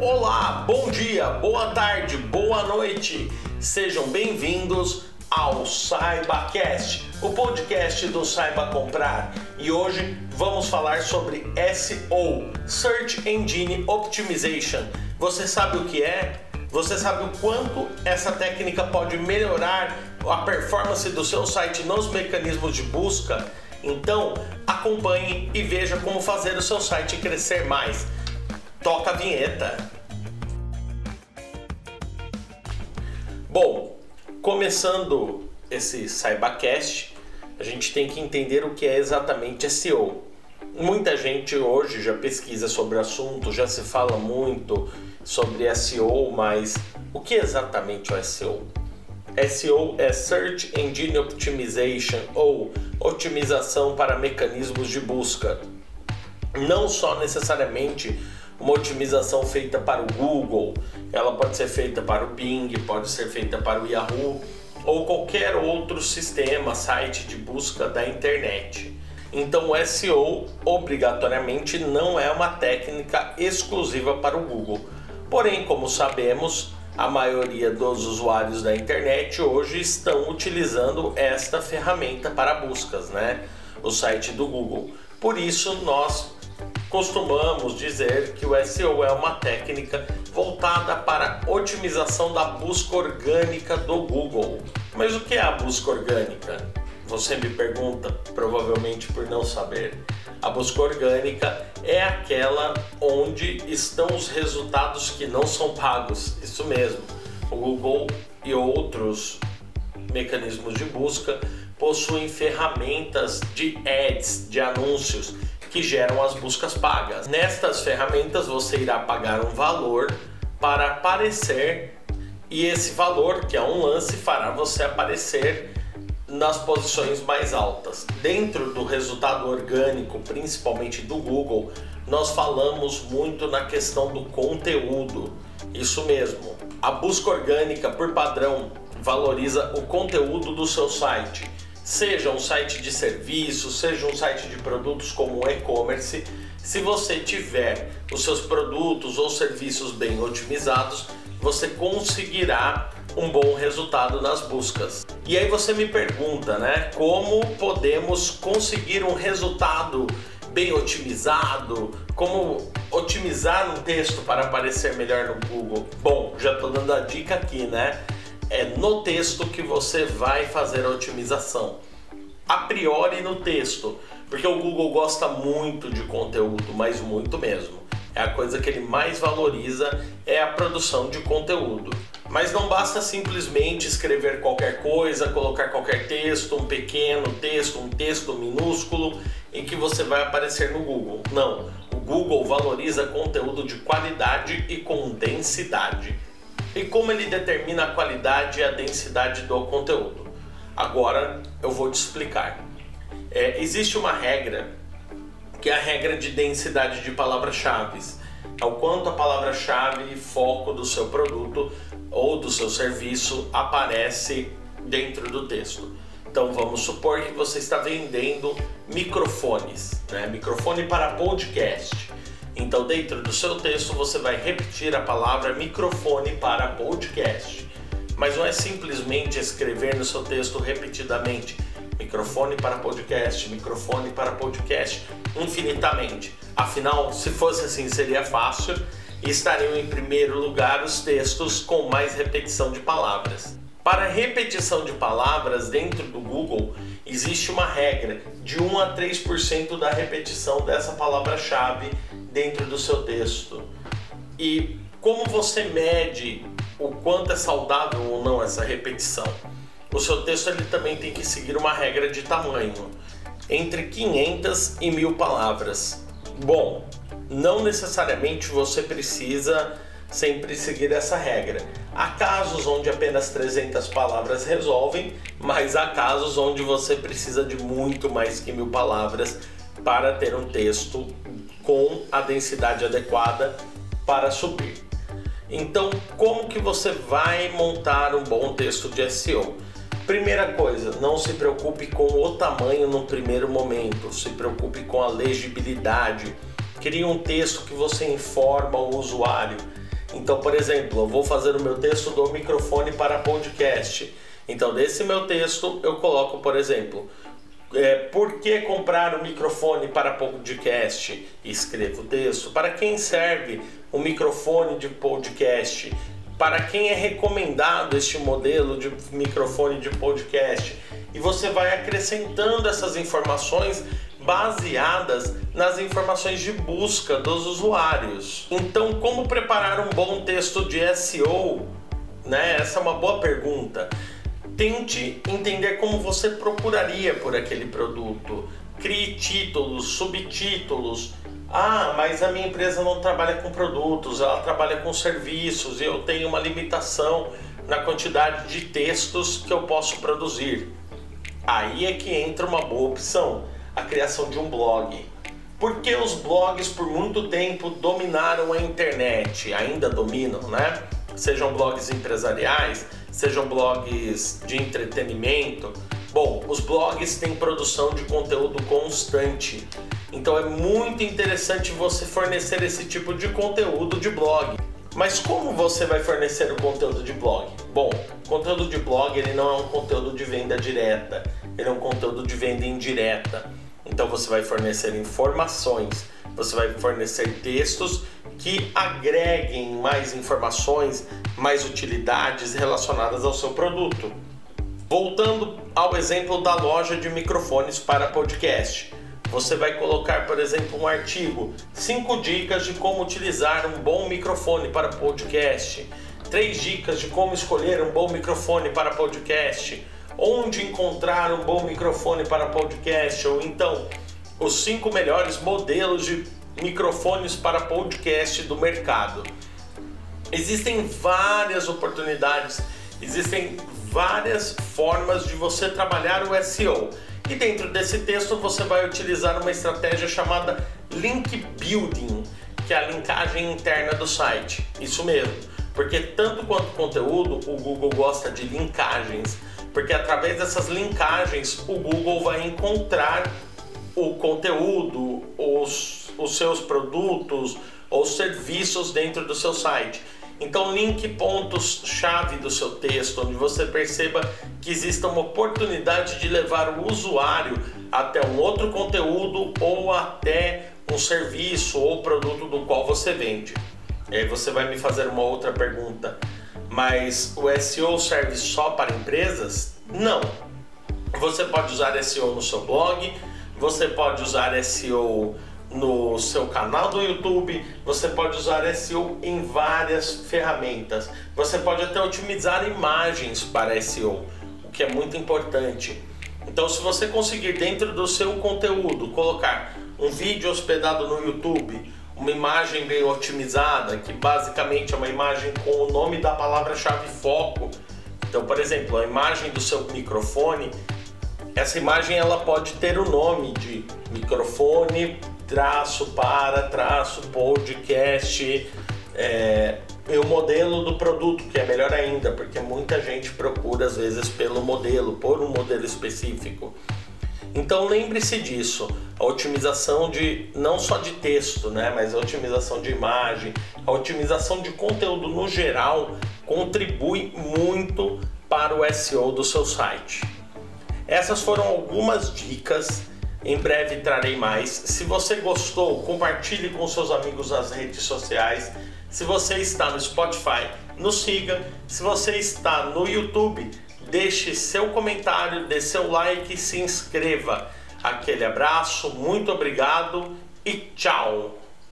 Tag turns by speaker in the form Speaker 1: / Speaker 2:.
Speaker 1: Olá, bom dia, boa tarde, boa noite. Sejam bem-vindos ao SaibaCast, o podcast do Saiba Comprar. E hoje vamos falar sobre SEO, Search Engine Optimization. Você sabe o que é? Você sabe o quanto essa técnica pode melhorar a performance do seu site nos mecanismos de busca? Então, acompanhe e veja como fazer o seu site crescer mais. Toca a vinheta. Bom, começando esse SaibaCast, a gente tem que entender o que é exatamente SEO. Muita gente hoje já pesquisa sobre o assunto, já se fala muito sobre SEO, mas o que é exatamente o SEO? SEO é Search Engine Optimization ou otimização para mecanismos de busca. Não só necessariamente uma otimização feita para o Google, ela pode ser feita para o Bing, pode ser feita para o Yahoo ou qualquer outro sistema, site de busca da internet. Então, o SEO obrigatoriamente não é uma técnica exclusiva para o Google. Porém, como sabemos, a maioria dos usuários da internet hoje estão utilizando esta ferramenta para buscas, né? O site do Google. Por isso, nós costumamos dizer que o SEO é uma técnica voltada para otimização da busca orgânica do Google. Mas o que é a busca orgânica? Você me pergunta, provavelmente por não saber. A busca orgânica é aquela onde estão os resultados que não são pagos. Isso mesmo. O Google e outros mecanismos de busca possuem ferramentas de ads, de anúncios que geram as buscas pagas. Nestas ferramentas você irá pagar um valor para aparecer e esse valor, que é um lance, fará você aparecer nas posições mais altas. Dentro do resultado orgânico, principalmente do Google, nós falamos muito na questão do conteúdo. Isso mesmo. A busca orgânica, por padrão, valoriza o conteúdo do seu site seja um site de serviços, seja um site de produtos como e-commerce, se você tiver os seus produtos ou serviços bem otimizados, você conseguirá um bom resultado nas buscas. E aí você me pergunta, né, como podemos conseguir um resultado bem otimizado? Como otimizar um texto para aparecer melhor no Google? Bom, já estou dando a dica aqui, né? É no texto que você vai fazer a otimização. A priori no texto, porque o Google gosta muito de conteúdo, mas muito mesmo. É a coisa que ele mais valoriza é a produção de conteúdo. Mas não basta simplesmente escrever qualquer coisa, colocar qualquer texto, um pequeno texto, um texto minúsculo em que você vai aparecer no Google. Não, o Google valoriza conteúdo de qualidade e com densidade e como ele determina a qualidade e a densidade do conteúdo. Agora eu vou te explicar. É, existe uma regra que é a regra de densidade de palavras-chave. É o quanto a palavra-chave e foco do seu produto ou do seu serviço aparece dentro do texto. Então vamos supor que você está vendendo microfones, né? microfone para podcast. Então, dentro do seu texto, você vai repetir a palavra microfone para podcast. Mas não é simplesmente escrever no seu texto repetidamente microfone para podcast, microfone para podcast infinitamente. Afinal, se fosse assim, seria fácil e estariam em primeiro lugar os textos com mais repetição de palavras. Para repetição de palavras dentro do Google, existe uma regra de 1 a 3% da repetição dessa palavra-chave dentro do seu texto. E como você mede o quanto é saudável ou não essa repetição? O seu texto ele também tem que seguir uma regra de tamanho, entre 500 e 1000 palavras. Bom, não necessariamente você precisa sempre seguir essa regra. Há casos onde apenas 300 palavras resolvem, mas há casos onde você precisa de muito mais que mil palavras para ter um texto com a densidade adequada para subir. Então, como que você vai montar um bom texto de SEO? Primeira coisa, não se preocupe com o tamanho no primeiro momento, se preocupe com a legibilidade. Crie um texto que você informa o usuário. Então, por exemplo, eu vou fazer o meu texto do microfone para podcast. Então, desse meu texto, eu coloco, por exemplo, é, por que comprar um microfone para podcast? Escrevo o texto. Para quem serve o um microfone de podcast? Para quem é recomendado este modelo de microfone de podcast? E você vai acrescentando essas informações baseadas nas informações de busca dos usuários. Então, como preparar um bom texto de SEO? Né? Essa é uma boa pergunta. Tente entender como você procuraria por aquele produto. Crie títulos, subtítulos. Ah, mas a minha empresa não trabalha com produtos, ela trabalha com serviços e eu tenho uma limitação na quantidade de textos que eu posso produzir. Aí é que entra uma boa opção, a criação de um blog. Porque os blogs por muito tempo dominaram a internet, ainda dominam, né? Sejam blogs empresariais, sejam blogs de entretenimento. Bom, os blogs têm produção de conteúdo constante, então é muito interessante você fornecer esse tipo de conteúdo de blog. Mas como você vai fornecer o conteúdo de blog? Bom, conteúdo de blog ele não é um conteúdo de venda direta, ele é um conteúdo de venda indireta. Então você vai fornecer informações, você vai fornecer textos que agreguem mais informações, mais utilidades relacionadas ao seu produto. Voltando ao exemplo da loja de microfones para podcast. Você vai colocar, por exemplo, um artigo: 5 dicas de como utilizar um bom microfone para podcast, 3 dicas de como escolher um bom microfone para podcast, onde encontrar um bom microfone para podcast, ou então os 5 melhores modelos de microfones para podcast do mercado. Existem várias oportunidades, existem várias formas de você trabalhar o SEO. E dentro desse texto você vai utilizar uma estratégia chamada link building, que é a linkagem interna do site. Isso mesmo, porque tanto quanto conteúdo, o Google gosta de linkagens, porque através dessas linkagens o Google vai encontrar o conteúdo, os, os seus produtos ou serviços dentro do seu site. Então, link pontos-chave do seu texto, onde você perceba que exista uma oportunidade de levar o usuário até um outro conteúdo ou até um serviço ou produto do qual você vende. E aí você vai me fazer uma outra pergunta, mas o SEO serve só para empresas? Não. Você pode usar SEO no seu blog, você pode usar SEO no seu canal do YouTube, você pode usar SEO em várias ferramentas. Você pode até otimizar imagens para SEO, o que é muito importante. Então, se você conseguir dentro do seu conteúdo colocar um vídeo hospedado no YouTube, uma imagem bem otimizada, que basicamente é uma imagem com o nome da palavra-chave foco. Então, por exemplo, a imagem do seu microfone essa imagem ela pode ter o nome de microfone, traço para, traço podcast, é, e o modelo do produto, que é melhor ainda, porque muita gente procura às vezes pelo modelo, por um modelo específico. Então lembre-se disso, a otimização de não só de texto, né, mas a otimização de imagem, a otimização de conteúdo no geral contribui muito para o SEO do seu site. Essas foram algumas dicas. Em breve trarei mais. Se você gostou, compartilhe com seus amigos nas redes sociais. Se você está no Spotify, nos siga. Se você está no YouTube, deixe seu comentário, dê seu like e se inscreva. Aquele abraço, muito obrigado e tchau!